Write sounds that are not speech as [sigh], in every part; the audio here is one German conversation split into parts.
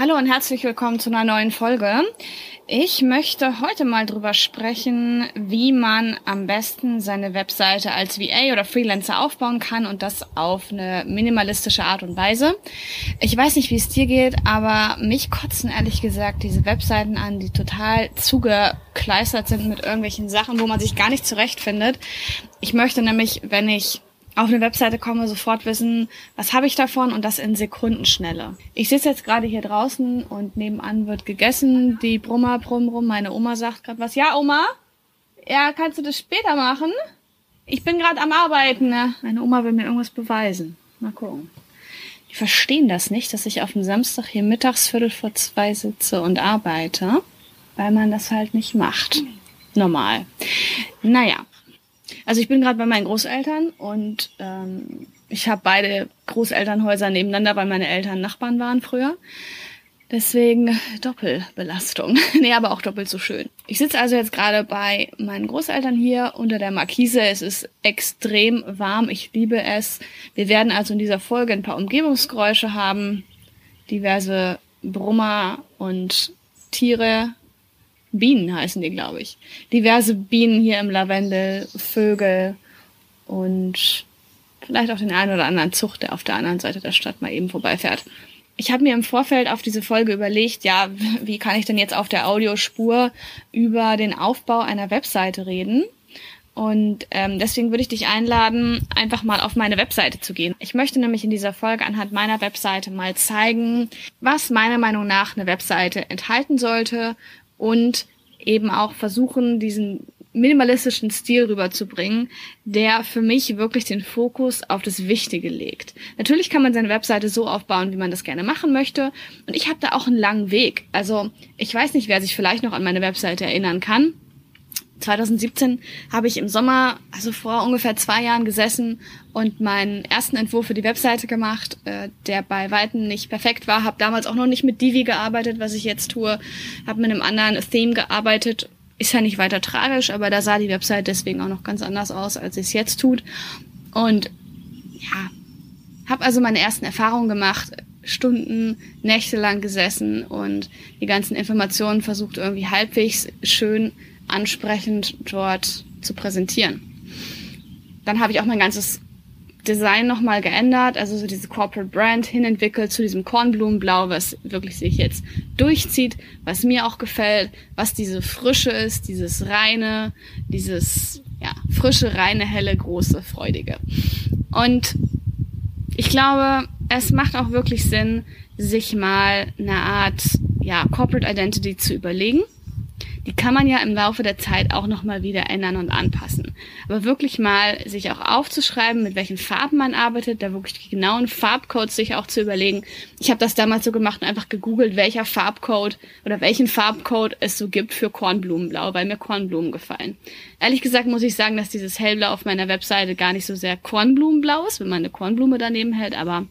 Hallo und herzlich willkommen zu einer neuen Folge. Ich möchte heute mal drüber sprechen, wie man am besten seine Webseite als VA oder Freelancer aufbauen kann und das auf eine minimalistische Art und Weise. Ich weiß nicht, wie es dir geht, aber mich kotzen ehrlich gesagt diese Webseiten an, die total zugekleistert sind mit irgendwelchen Sachen, wo man sich gar nicht zurechtfindet. Ich möchte nämlich, wenn ich auf eine Webseite komme, sofort wissen, was habe ich davon und das in Sekundenschnelle. Ich sitze jetzt gerade hier draußen und nebenan wird gegessen. Die Brummer brumm rum. Meine Oma sagt gerade was. Ja, Oma? Ja, kannst du das später machen? Ich bin gerade am Arbeiten. Ne? Meine Oma will mir irgendwas beweisen. Mal gucken. Die verstehen das nicht, dass ich auf dem Samstag hier mittags viertel vor zwei sitze und arbeite, weil man das halt nicht macht. Normal. Naja, also ich bin gerade bei meinen Großeltern und ähm, ich habe beide Großelternhäuser nebeneinander, weil meine Eltern Nachbarn waren früher. Deswegen Doppelbelastung. [laughs] nee, aber auch doppelt so schön. Ich sitze also jetzt gerade bei meinen Großeltern hier unter der Markise. Es ist extrem warm. Ich liebe es. Wir werden also in dieser Folge ein paar Umgebungsgeräusche haben. Diverse Brummer und Tiere, Bienen heißen die, glaube ich. Diverse Bienen hier im Lavendel, Vögel und vielleicht auch den einen oder anderen Zucht, der auf der anderen Seite der Stadt mal eben vorbeifährt. Ich habe mir im Vorfeld auf diese Folge überlegt, ja, wie kann ich denn jetzt auf der Audiospur über den Aufbau einer Webseite reden? Und ähm, deswegen würde ich dich einladen, einfach mal auf meine Webseite zu gehen. Ich möchte nämlich in dieser Folge anhand meiner Webseite mal zeigen, was meiner Meinung nach eine Webseite enthalten sollte und eben auch versuchen, diesen minimalistischen Stil rüberzubringen, der für mich wirklich den Fokus auf das Wichtige legt. Natürlich kann man seine Webseite so aufbauen, wie man das gerne machen möchte. Und ich habe da auch einen langen Weg. Also ich weiß nicht, wer sich vielleicht noch an meine Webseite erinnern kann. 2017 habe ich im Sommer, also vor ungefähr zwei Jahren gesessen und meinen ersten Entwurf für die Webseite gemacht, äh, der bei Weitem nicht perfekt war. Habe damals auch noch nicht mit Divi gearbeitet, was ich jetzt tue. Habe mit einem anderen Theme gearbeitet. Ist ja nicht weiter tragisch, aber da sah die Webseite deswegen auch noch ganz anders aus, als sie es jetzt tut. Und ja, habe also meine ersten Erfahrungen gemacht, Stunden, Nächte lang gesessen und die ganzen Informationen versucht irgendwie halbwegs schön ansprechend dort zu präsentieren. Dann habe ich auch mein ganzes Design nochmal geändert, also so diese Corporate Brand hinentwickelt zu diesem Kornblumenblau, was wirklich sich jetzt durchzieht, was mir auch gefällt, was diese Frische ist, dieses reine, dieses ja, frische, reine, helle, große, freudige. Und ich glaube, es macht auch wirklich Sinn, sich mal eine Art ja, Corporate Identity zu überlegen die kann man ja im Laufe der Zeit auch nochmal wieder ändern und anpassen. Aber wirklich mal sich auch aufzuschreiben, mit welchen Farben man arbeitet, da wirklich die genauen Farbcodes sich auch zu überlegen. Ich habe das damals so gemacht und einfach gegoogelt, welcher Farbcode oder welchen Farbcode es so gibt für Kornblumenblau, weil mir Kornblumen gefallen. Ehrlich gesagt muss ich sagen, dass dieses Hellblau auf meiner Webseite gar nicht so sehr Kornblumenblau ist, wenn man eine Kornblume daneben hält, aber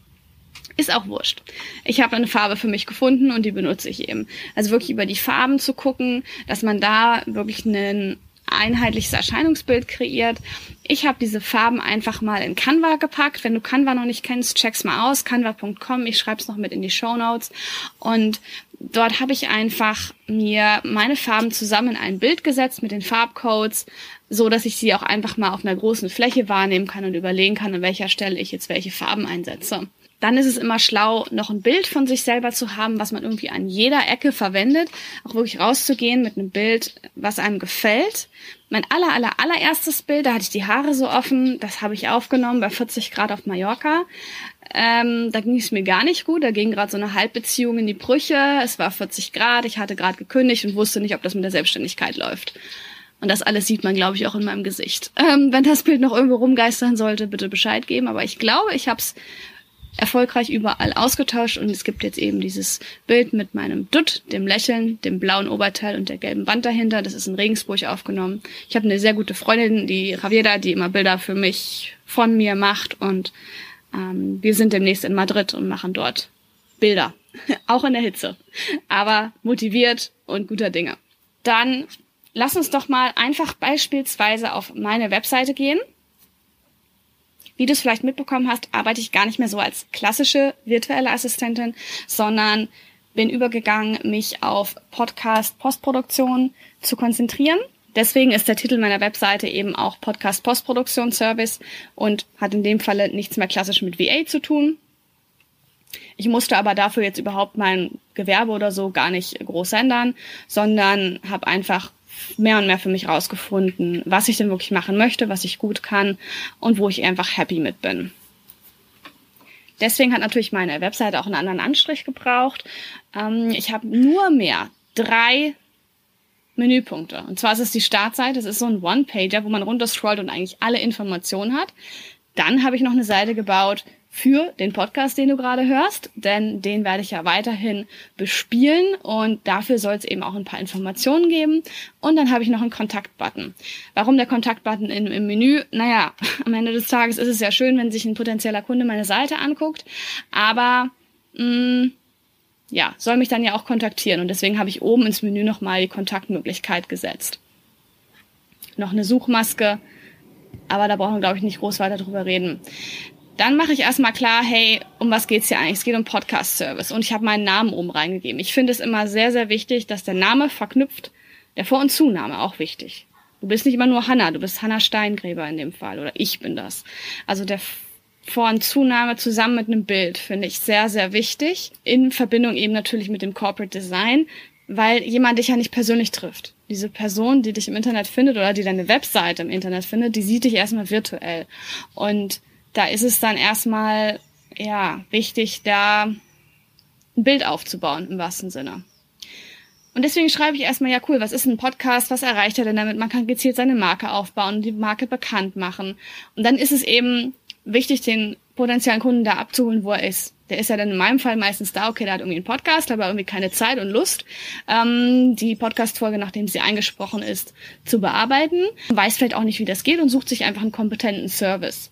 ist auch wurscht. Ich habe eine Farbe für mich gefunden und die benutze ich eben. Also wirklich über die Farben zu gucken, dass man da wirklich ein einheitliches Erscheinungsbild kreiert. Ich habe diese Farben einfach mal in Canva gepackt. Wenn du Canva noch nicht kennst, check's mal aus. Canva.com. Ich schreibe es noch mit in die Show Notes. Und dort habe ich einfach mir meine Farben zusammen in ein Bild gesetzt mit den Farbcodes, so dass ich sie auch einfach mal auf einer großen Fläche wahrnehmen kann und überlegen kann, an welcher Stelle ich jetzt welche Farben einsetze dann ist es immer schlau, noch ein Bild von sich selber zu haben, was man irgendwie an jeder Ecke verwendet, auch wirklich rauszugehen mit einem Bild, was einem gefällt. Mein aller, aller, allererstes Bild, da hatte ich die Haare so offen, das habe ich aufgenommen bei 40 Grad auf Mallorca. Ähm, da ging es mir gar nicht gut, da ging gerade so eine Halbbeziehung in die Brüche, es war 40 Grad, ich hatte gerade gekündigt und wusste nicht, ob das mit der Selbstständigkeit läuft. Und das alles sieht man, glaube ich, auch in meinem Gesicht. Ähm, wenn das Bild noch irgendwo rumgeistern sollte, bitte Bescheid geben. Aber ich glaube, ich habe es erfolgreich überall ausgetauscht und es gibt jetzt eben dieses Bild mit meinem Dutt, dem Lächeln, dem blauen Oberteil und der gelben Wand dahinter. Das ist in Regensburg aufgenommen. Ich habe eine sehr gute Freundin, die Javiera, die immer Bilder für mich von mir macht und ähm, wir sind demnächst in Madrid und machen dort Bilder, [laughs] auch in der Hitze, aber motiviert und guter Dinge. Dann lass uns doch mal einfach beispielsweise auf meine Webseite gehen wie du es vielleicht mitbekommen hast, arbeite ich gar nicht mehr so als klassische virtuelle Assistentin, sondern bin übergegangen, mich auf Podcast-Postproduktion zu konzentrieren. Deswegen ist der Titel meiner Webseite eben auch Podcast Postproduktion Service und hat in dem Falle nichts mehr klassisch mit VA zu tun. Ich musste aber dafür jetzt überhaupt mein Gewerbe oder so gar nicht groß ändern, sondern habe einfach mehr und mehr für mich rausgefunden, was ich denn wirklich machen möchte, was ich gut kann und wo ich einfach happy mit bin. Deswegen hat natürlich meine Webseite auch einen anderen Anstrich gebraucht. Ähm, ich habe nur mehr drei Menüpunkte. Und zwar ist es die Startseite, das ist so ein One-Pager, wo man runterscrollt und eigentlich alle Informationen hat. Dann habe ich noch eine Seite gebaut für den Podcast, den du gerade hörst, denn den werde ich ja weiterhin bespielen und dafür soll es eben auch ein paar Informationen geben. Und dann habe ich noch einen Kontaktbutton. Warum der Kontaktbutton im, im Menü? Naja, [laughs] am Ende des Tages ist es ja schön, wenn sich ein potenzieller Kunde meine Seite anguckt, aber mh, mm, ja, soll mich dann ja auch kontaktieren und deswegen habe ich oben ins Menü nochmal die Kontaktmöglichkeit gesetzt. Noch eine Suchmaske, aber da brauchen wir, glaube ich, nicht groß weiter drüber reden. Dann mache ich erstmal klar, hey, um was geht's hier eigentlich? Es geht um Podcast-Service und ich habe meinen Namen oben reingegeben. Ich finde es immer sehr, sehr wichtig, dass der Name verknüpft, der Vor- und Zunahme auch wichtig. Du bist nicht immer nur Hanna, du bist Hanna Steingräber in dem Fall oder ich bin das. Also der Vor- und Zunahme zusammen mit einem Bild finde ich sehr, sehr wichtig. In Verbindung eben natürlich mit dem Corporate Design, weil jemand dich ja nicht persönlich trifft. Diese Person, die dich im Internet findet oder die deine Webseite im Internet findet, die sieht dich erstmal virtuell. Und da ist es dann erstmal ja wichtig, da ein Bild aufzubauen im wahrsten Sinne. Und deswegen schreibe ich erstmal, ja cool, was ist ein Podcast, was erreicht er denn damit? Man kann gezielt seine Marke aufbauen die Marke bekannt machen. Und dann ist es eben wichtig, den potenziellen Kunden da abzuholen, wo er ist. Der ist ja dann in meinem Fall meistens da, okay, der hat irgendwie einen Podcast, aber irgendwie keine Zeit und Lust, ähm, die Podcast-Folge, nachdem sie eingesprochen ist, zu bearbeiten. Weiß vielleicht auch nicht, wie das geht und sucht sich einfach einen kompetenten Service.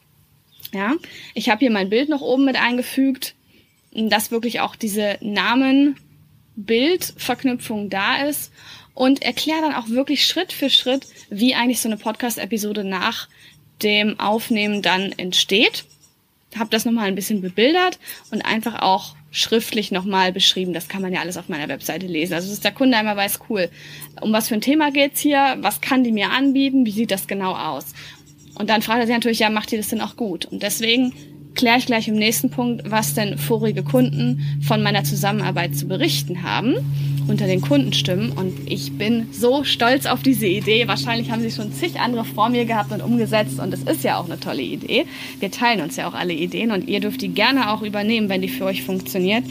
Ja, ich habe hier mein Bild noch oben mit eingefügt, dass wirklich auch diese Namen-Bild-Verknüpfung da ist und erkläre dann auch wirklich Schritt für Schritt, wie eigentlich so eine Podcast-Episode nach dem Aufnehmen dann entsteht. Habe das nochmal ein bisschen bebildert und einfach auch schriftlich nochmal beschrieben. Das kann man ja alles auf meiner Webseite lesen. Also dass der Kunde einmal weiß, cool, um was für ein Thema geht's hier, was kann die mir anbieten, wie sieht das genau aus. Und dann fragt er sich natürlich, ja, macht ihr das denn auch gut? Und deswegen kläre ich gleich im nächsten Punkt, was denn vorige Kunden von meiner Zusammenarbeit zu berichten haben unter den Kundenstimmen. Und ich bin so stolz auf diese Idee. Wahrscheinlich haben sie schon zig andere vor mir gehabt und umgesetzt. Und es ist ja auch eine tolle Idee. Wir teilen uns ja auch alle Ideen und ihr dürft die gerne auch übernehmen, wenn die für euch funktioniert.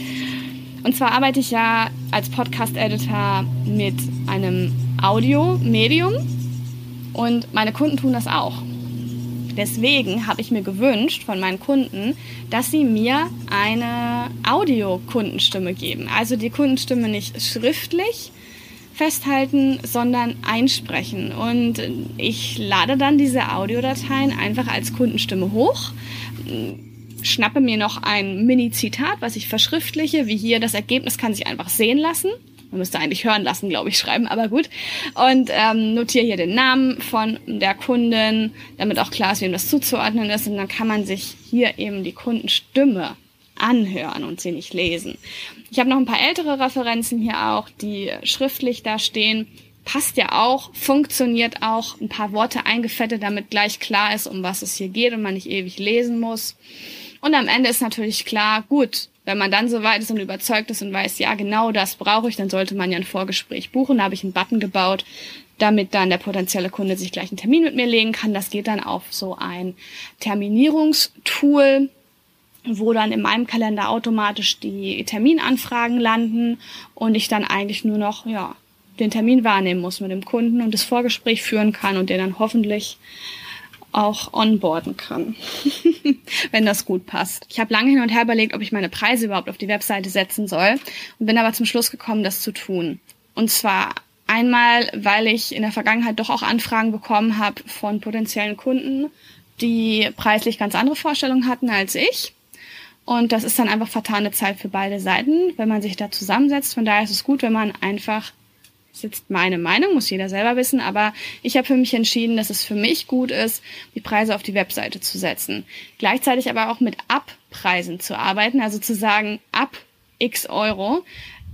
Und zwar arbeite ich ja als Podcast-Editor mit einem Audio-Medium und meine Kunden tun das auch. Deswegen habe ich mir gewünscht von meinen Kunden, dass sie mir eine Audio-Kundenstimme geben. Also die Kundenstimme nicht schriftlich festhalten, sondern einsprechen. Und ich lade dann diese Audiodateien einfach als Kundenstimme hoch schnappe mir noch ein Mini-Zitat, was ich verschriftliche, wie hier, das Ergebnis kann sich einfach sehen lassen man müsste eigentlich hören lassen, glaube ich, schreiben, aber gut. Und ähm, notiere hier den Namen von der Kundin, damit auch klar ist, wem das zuzuordnen ist. Und dann kann man sich hier eben die Kundenstimme anhören und sie nicht lesen. Ich habe noch ein paar ältere Referenzen hier auch, die schriftlich da stehen. Passt ja auch, funktioniert auch, ein paar Worte eingefettet, damit gleich klar ist, um was es hier geht und man nicht ewig lesen muss. Und am Ende ist natürlich klar, gut, wenn man dann so weit ist und überzeugt ist und weiß, ja, genau das brauche ich, dann sollte man ja ein Vorgespräch buchen. Da habe ich einen Button gebaut, damit dann der potenzielle Kunde sich gleich einen Termin mit mir legen kann. Das geht dann auf so ein Terminierungstool, wo dann in meinem Kalender automatisch die Terminanfragen landen und ich dann eigentlich nur noch, ja, den Termin wahrnehmen muss mit dem Kunden und das Vorgespräch führen kann und der dann hoffentlich auch onboarden kann, [laughs] wenn das gut passt. Ich habe lange hin und her überlegt, ob ich meine Preise überhaupt auf die Webseite setzen soll und bin aber zum Schluss gekommen, das zu tun. Und zwar einmal, weil ich in der Vergangenheit doch auch Anfragen bekommen habe von potenziellen Kunden, die preislich ganz andere Vorstellungen hatten als ich. Und das ist dann einfach vertane Zeit für beide Seiten, wenn man sich da zusammensetzt. Von daher ist es gut, wenn man einfach ist jetzt meine Meinung, muss jeder selber wissen, aber ich habe für mich entschieden, dass es für mich gut ist, die Preise auf die Webseite zu setzen. Gleichzeitig aber auch mit Abpreisen zu arbeiten, also zu sagen, ab x Euro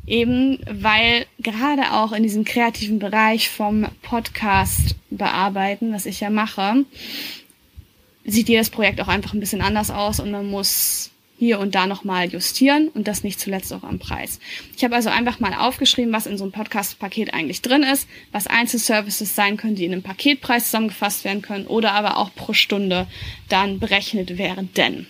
Eben weil gerade auch in diesem kreativen Bereich vom Podcast bearbeiten, was ich ja mache, sieht jedes Projekt auch einfach ein bisschen anders aus und man muss hier und da nochmal justieren und das nicht zuletzt auch am Preis. Ich habe also einfach mal aufgeschrieben, was in so einem Podcast-Paket eigentlich drin ist, was Einzelservices sein können, die in einem Paketpreis zusammengefasst werden können oder aber auch pro Stunde dann berechnet werden. Denn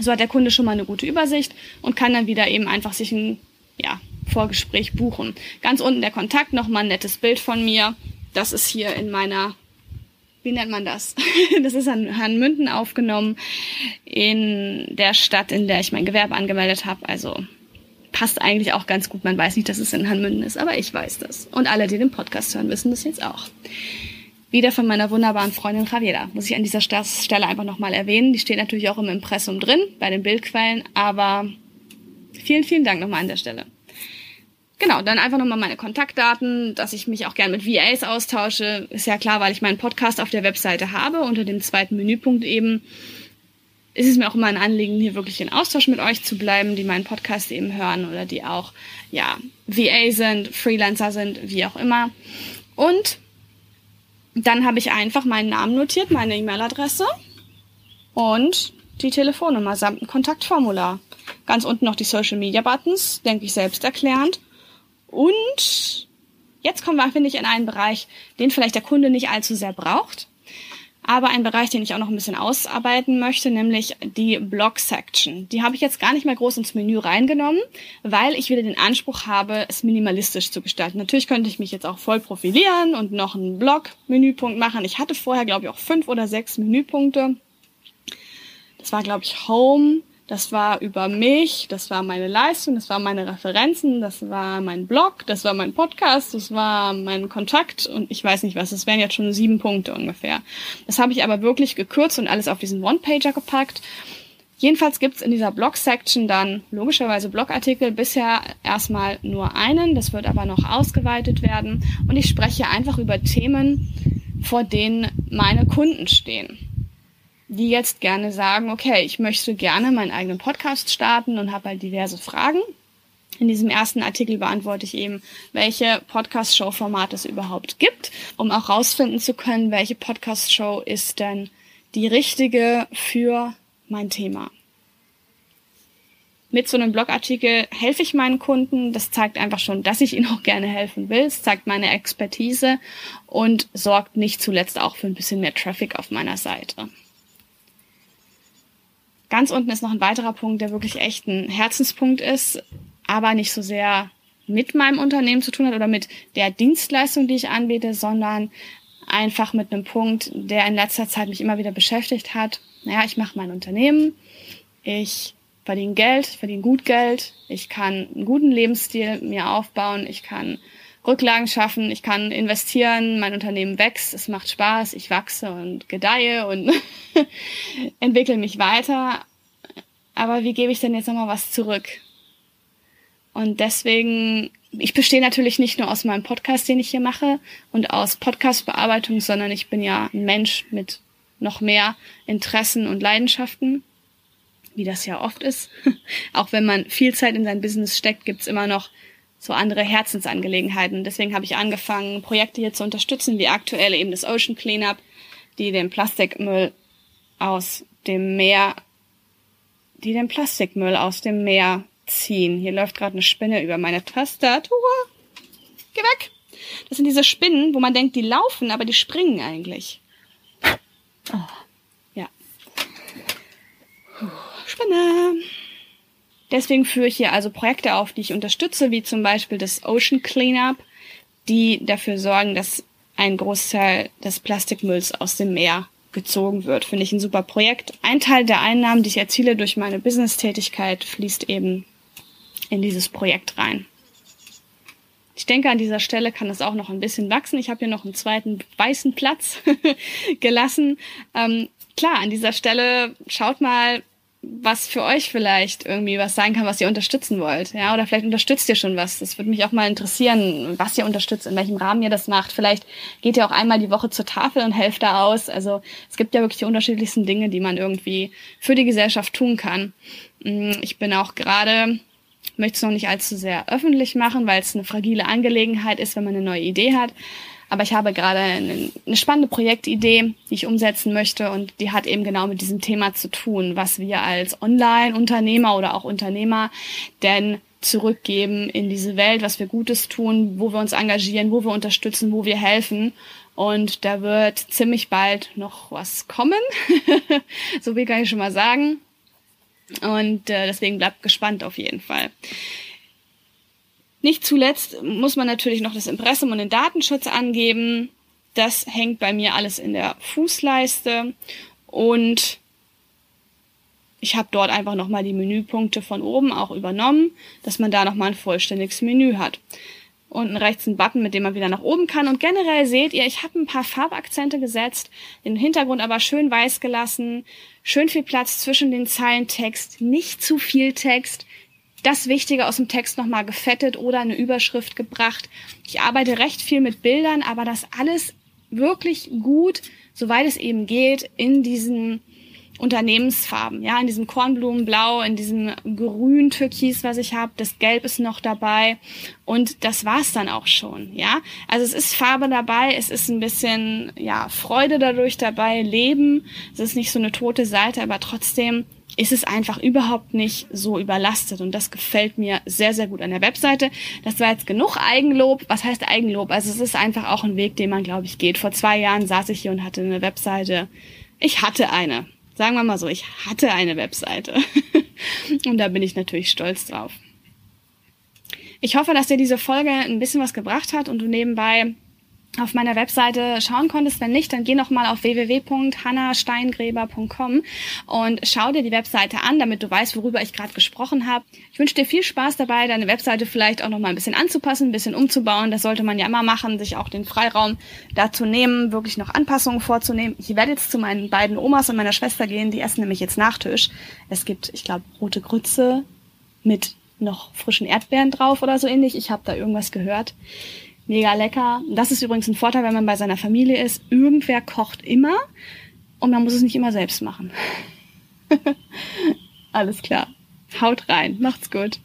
so hat der Kunde schon mal eine gute Übersicht und kann dann wieder eben einfach sich ein ja, Vorgespräch buchen. Ganz unten der Kontakt, nochmal ein nettes Bild von mir. Das ist hier in meiner wie nennt man das? [laughs] Das ist an Herrn Münden aufgenommen in der Stadt, in der ich mein Gewerbe angemeldet habe. Also passt eigentlich auch ganz gut. Man weiß nicht, dass es in Herrn Münden ist, aber ich weiß das. Und alle, die den Podcast hören, wissen das jetzt auch. Wieder von meiner wunderbaren Freundin Javiera. Muss ich an dieser Stelle einfach nochmal erwähnen. Die steht natürlich auch im Impressum drin, bei den Bildquellen, aber vielen, vielen Dank nochmal an der Stelle. Genau, dann einfach nochmal meine Kontaktdaten, dass ich mich auch gern mit VAs austausche. Ist ja klar, weil ich meinen Podcast auf der Webseite habe, unter dem zweiten Menüpunkt eben. Ist es mir auch immer ein Anliegen, hier wirklich in Austausch mit euch zu bleiben, die meinen Podcast eben hören oder die auch, ja, VA sind, Freelancer sind, wie auch immer. Und dann habe ich einfach meinen Namen notiert, meine E-Mail-Adresse und die Telefonnummer samt ein Kontaktformular. Ganz unten noch die Social Media Buttons, denke ich selbst erklärend. Und jetzt kommen wir, finde ich, in einen Bereich, den vielleicht der Kunde nicht allzu sehr braucht, aber ein Bereich, den ich auch noch ein bisschen ausarbeiten möchte, nämlich die Blog-Section. Die habe ich jetzt gar nicht mehr groß ins Menü reingenommen, weil ich wieder den Anspruch habe, es minimalistisch zu gestalten. Natürlich könnte ich mich jetzt auch voll profilieren und noch einen Blog-Menüpunkt machen. Ich hatte vorher, glaube ich, auch fünf oder sechs Menüpunkte. Das war, glaube ich, Home, das war über mich, das war meine Leistung, das waren meine Referenzen, das war mein Blog, das war mein Podcast, das war mein Kontakt und ich weiß nicht was. Das wären jetzt schon sieben Punkte ungefähr. Das habe ich aber wirklich gekürzt und alles auf diesen One-Pager gepackt. Jedenfalls gibt's in dieser Blog-Section dann logischerweise Blogartikel, bisher erstmal nur einen, das wird aber noch ausgeweitet werden und ich spreche einfach über Themen, vor denen meine Kunden stehen die jetzt gerne sagen, okay, ich möchte gerne meinen eigenen Podcast starten und habe halt diverse Fragen. In diesem ersten Artikel beantworte ich eben, welche Podcast-Show-Formate es überhaupt gibt, um auch rausfinden zu können, welche Podcast-Show ist denn die richtige für mein Thema. Mit so einem Blogartikel helfe ich meinen Kunden. Das zeigt einfach schon, dass ich ihnen [laughs] auch gerne helfen will. Es zeigt meine Expertise und sorgt nicht zuletzt auch für ein bisschen mehr Traffic auf meiner Seite. Ganz unten ist noch ein weiterer Punkt, der wirklich echt ein Herzenspunkt ist, aber nicht so sehr mit meinem Unternehmen zu tun hat oder mit der Dienstleistung, die ich anbiete, sondern einfach mit einem Punkt, der in letzter Zeit mich immer wieder beschäftigt hat. Naja, ich mache mein Unternehmen, ich verdiene Geld, verdiene gut Geld, ich kann einen guten Lebensstil mir aufbauen, ich kann Rücklagen schaffen, ich kann investieren, mein Unternehmen wächst, es macht Spaß, ich wachse und gedeihe und [laughs] entwickle mich weiter. Aber wie gebe ich denn jetzt nochmal was zurück? Und deswegen, ich bestehe natürlich nicht nur aus meinem Podcast, den ich hier mache und aus Podcastbearbeitung, sondern ich bin ja ein Mensch mit noch mehr Interessen und Leidenschaften, wie das ja oft ist. [laughs] Auch wenn man viel Zeit in sein Business steckt, gibt's immer noch so andere Herzensangelegenheiten. Deswegen habe ich angefangen, Projekte hier zu unterstützen, wie aktuell eben das Ocean Cleanup, die den Plastikmüll aus dem Meer, die den Plastikmüll aus dem Meer ziehen. Hier läuft gerade eine Spinne über meine Tastatur. Geh weg! Das sind diese Spinnen, wo man denkt, die laufen, aber die springen eigentlich. Oh, ja. Spinne. Deswegen führe ich hier also Projekte auf, die ich unterstütze, wie zum Beispiel das Ocean Cleanup, die dafür sorgen, dass ein Großteil des Plastikmülls aus dem Meer gezogen wird. Finde ich ein super Projekt. Ein Teil der Einnahmen, die ich erziele durch meine Business-Tätigkeit, fließt eben in dieses Projekt rein. Ich denke, an dieser Stelle kann es auch noch ein bisschen wachsen. Ich habe hier noch einen zweiten weißen Platz [laughs] gelassen. Ähm, klar, an dieser Stelle schaut mal, was für euch vielleicht irgendwie was sein kann, was ihr unterstützen wollt. Ja, oder vielleicht unterstützt ihr schon was. Das würde mich auch mal interessieren, was ihr unterstützt, in welchem Rahmen ihr das macht. Vielleicht geht ihr auch einmal die Woche zur Tafel und helft da aus. Also es gibt ja wirklich die unterschiedlichsten Dinge, die man irgendwie für die Gesellschaft tun kann. Mm, ich bin auch gerade möchte es noch nicht allzu sehr öffentlich machen, weil es eine fragile Angelegenheit ist, wenn man eine neue Idee hat. Aber ich habe gerade eine, eine spannende Projektidee, die ich umsetzen möchte und die hat eben genau mit diesem Thema zu tun, was wir als Online-Unternehmer oder auch Unternehmer denn zurückgeben in diese Welt, was wir Gutes tun, wo wir uns engagieren, wo wir unterstützen, wo wir helfen. Und da wird ziemlich bald noch was kommen. [laughs] so viel kann ich schon mal sagen. Und äh, deswegen bleibt gespannt auf jeden Fall. Nicht zuletzt muss man natürlich noch das Impressum und den Datenschutz angeben. Das hängt bei mir alles in der Fußleiste und ich habe dort einfach nochmal die Menüpunkte von oben auch übernommen, dass man da nochmal ein vollständiges Menü hat. Unten rechts ein Button, mit dem man wieder nach oben kann. Und generell seht ihr, ich habe ein paar Farbakzente gesetzt, den Hintergrund aber schön weiß gelassen, schön viel Platz zwischen den Zeilen Text, nicht zu viel Text, das Wichtige aus dem Text nochmal gefettet oder eine Überschrift gebracht. Ich arbeite recht viel mit Bildern, aber das alles wirklich gut, soweit es eben geht, in diesen Unternehmensfarben, ja, in diesem Kornblumenblau, in diesem grün Türkis, was ich habe, das Gelb ist noch dabei und das war's dann auch schon, ja. Also es ist Farbe dabei, es ist ein bisschen ja Freude dadurch dabei, Leben. Es ist nicht so eine tote Seite, aber trotzdem ist es einfach überhaupt nicht so überlastet und das gefällt mir sehr, sehr gut an der Webseite. Das war jetzt genug Eigenlob. Was heißt Eigenlob? Also es ist einfach auch ein Weg, den man, glaube ich, geht. Vor zwei Jahren saß ich hier und hatte eine Webseite. Ich hatte eine. Sagen wir mal so, ich hatte eine Webseite. [laughs] und da bin ich natürlich stolz drauf. Ich hoffe, dass dir diese Folge ein bisschen was gebracht hat und du nebenbei auf meiner Webseite schauen konntest. Wenn nicht, dann geh noch mal auf www.hannasteingräber.com und schau dir die Webseite an, damit du weißt, worüber ich gerade gesprochen habe. Ich wünsche dir viel Spaß dabei, deine Webseite vielleicht auch noch mal ein bisschen anzupassen, ein bisschen umzubauen. Das sollte man ja immer machen, sich auch den Freiraum dazu nehmen, wirklich noch Anpassungen vorzunehmen. Ich werde jetzt zu meinen beiden Omas und meiner Schwester gehen. Die essen nämlich jetzt Nachtisch. Es gibt, ich glaube, rote Grütze mit noch frischen Erdbeeren drauf oder so ähnlich. Ich habe da irgendwas gehört. Mega lecker. Das ist übrigens ein Vorteil, wenn man bei seiner Familie ist. Irgendwer kocht immer und man muss es nicht immer selbst machen. [laughs] Alles klar. Haut rein. Macht's gut.